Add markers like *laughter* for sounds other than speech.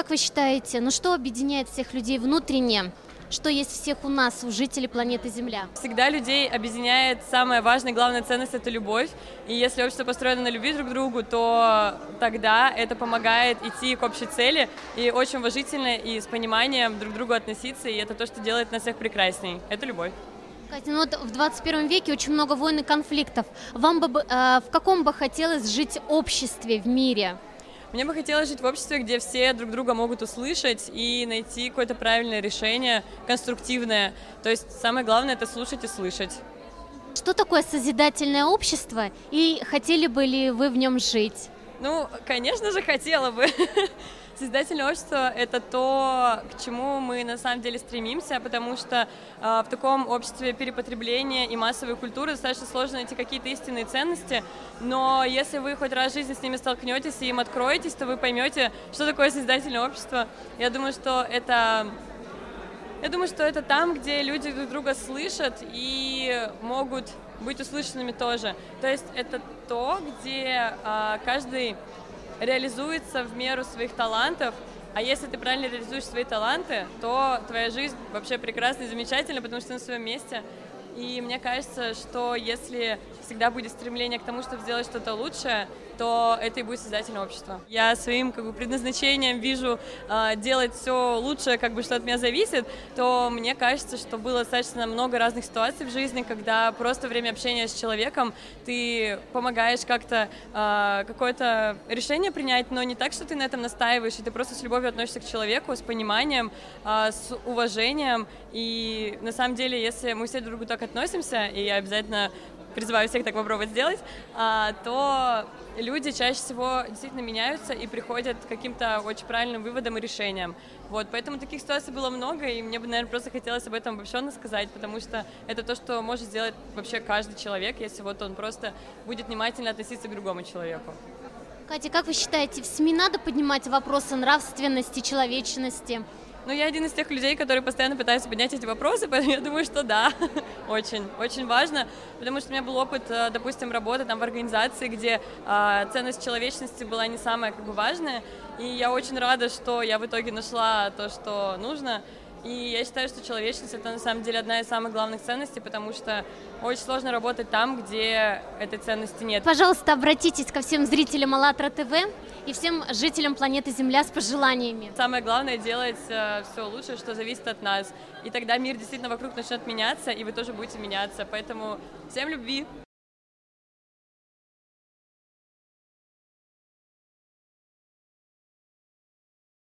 как вы считаете, ну что объединяет всех людей внутренне? Что есть всех у нас, у жителей планеты Земля? Всегда людей объединяет самая важная, главная ценность – это любовь. И если общество построено на любви друг к другу, то тогда это помогает идти к общей цели и очень уважительно и с пониманием друг к другу относиться. И это то, что делает нас всех прекрасней. Это любовь. Катя, ну вот в 21 веке очень много войн и конфликтов. Вам бы э, в каком бы хотелось жить обществе в мире? Мне бы хотелось жить в обществе, где все друг друга могут услышать и найти какое-то правильное решение, конструктивное. То есть самое главное это слушать и слышать. Что такое созидательное общество и хотели бы ли вы в нем жить? Ну, конечно же, хотела бы. *laughs* Созидательное общество — это то, к чему мы на самом деле стремимся, потому что э, в таком обществе перепотребления и массовой культуры достаточно сложно найти какие-то истинные ценности, но если вы хоть раз в жизни с ними столкнетесь и им откроетесь, то вы поймете, что такое созидательное общество. Я думаю, что это я думаю, что это там, где люди друг друга слышат и могут быть услышанными тоже. То есть это то, где э, каждый реализуется в меру своих талантов, а если ты правильно реализуешь свои таланты, то твоя жизнь вообще прекрасна и замечательна, потому что ты на своем месте. И мне кажется, что если всегда будет стремление к тому, чтобы сделать что-то лучшее, то это и будет создательное общество. Я своим как бы, предназначением вижу э, делать все лучшее, как бы, что от меня зависит, то мне кажется, что было достаточно много разных ситуаций в жизни, когда просто время общения с человеком ты помогаешь как-то э, какое-то решение принять, но не так, что ты на этом настаиваешь, и ты просто с любовью относишься к человеку, с пониманием, э, с уважением. И на самом деле, если мы все друг к другу так относимся, и я обязательно призываю всех так попробовать сделать, а, то люди чаще всего действительно меняются и приходят к каким-то очень правильным выводам и решениям. Вот, поэтому таких ситуаций было много, и мне бы, наверное, просто хотелось об этом обобщенно сказать, потому что это то, что может сделать вообще каждый человек, если вот он просто будет внимательно относиться к другому человеку. Катя, как вы считаете, в СМИ надо поднимать вопросы нравственности, человечности? Ну, я один из тех людей, которые постоянно пытаются поднять эти вопросы, *laughs* поэтому я думаю, что да, *laughs* очень, очень важно, потому что у меня был опыт, э, допустим, работы там в организации, где э, ценность человечности была не самая как бы важная, и я очень рада, что я в итоге нашла то, что нужно, и я считаю, что человечность это на самом деле одна из самых главных ценностей, потому что очень сложно работать там, где этой ценности нет. Пожалуйста, обратитесь ко всем зрителям АЛЛАТРА ТВ и всем жителям планеты Земля с пожеланиями. Самое главное делать э, все лучше, что зависит от нас. И тогда мир действительно вокруг начнет меняться, и вы тоже будете меняться. Поэтому всем любви!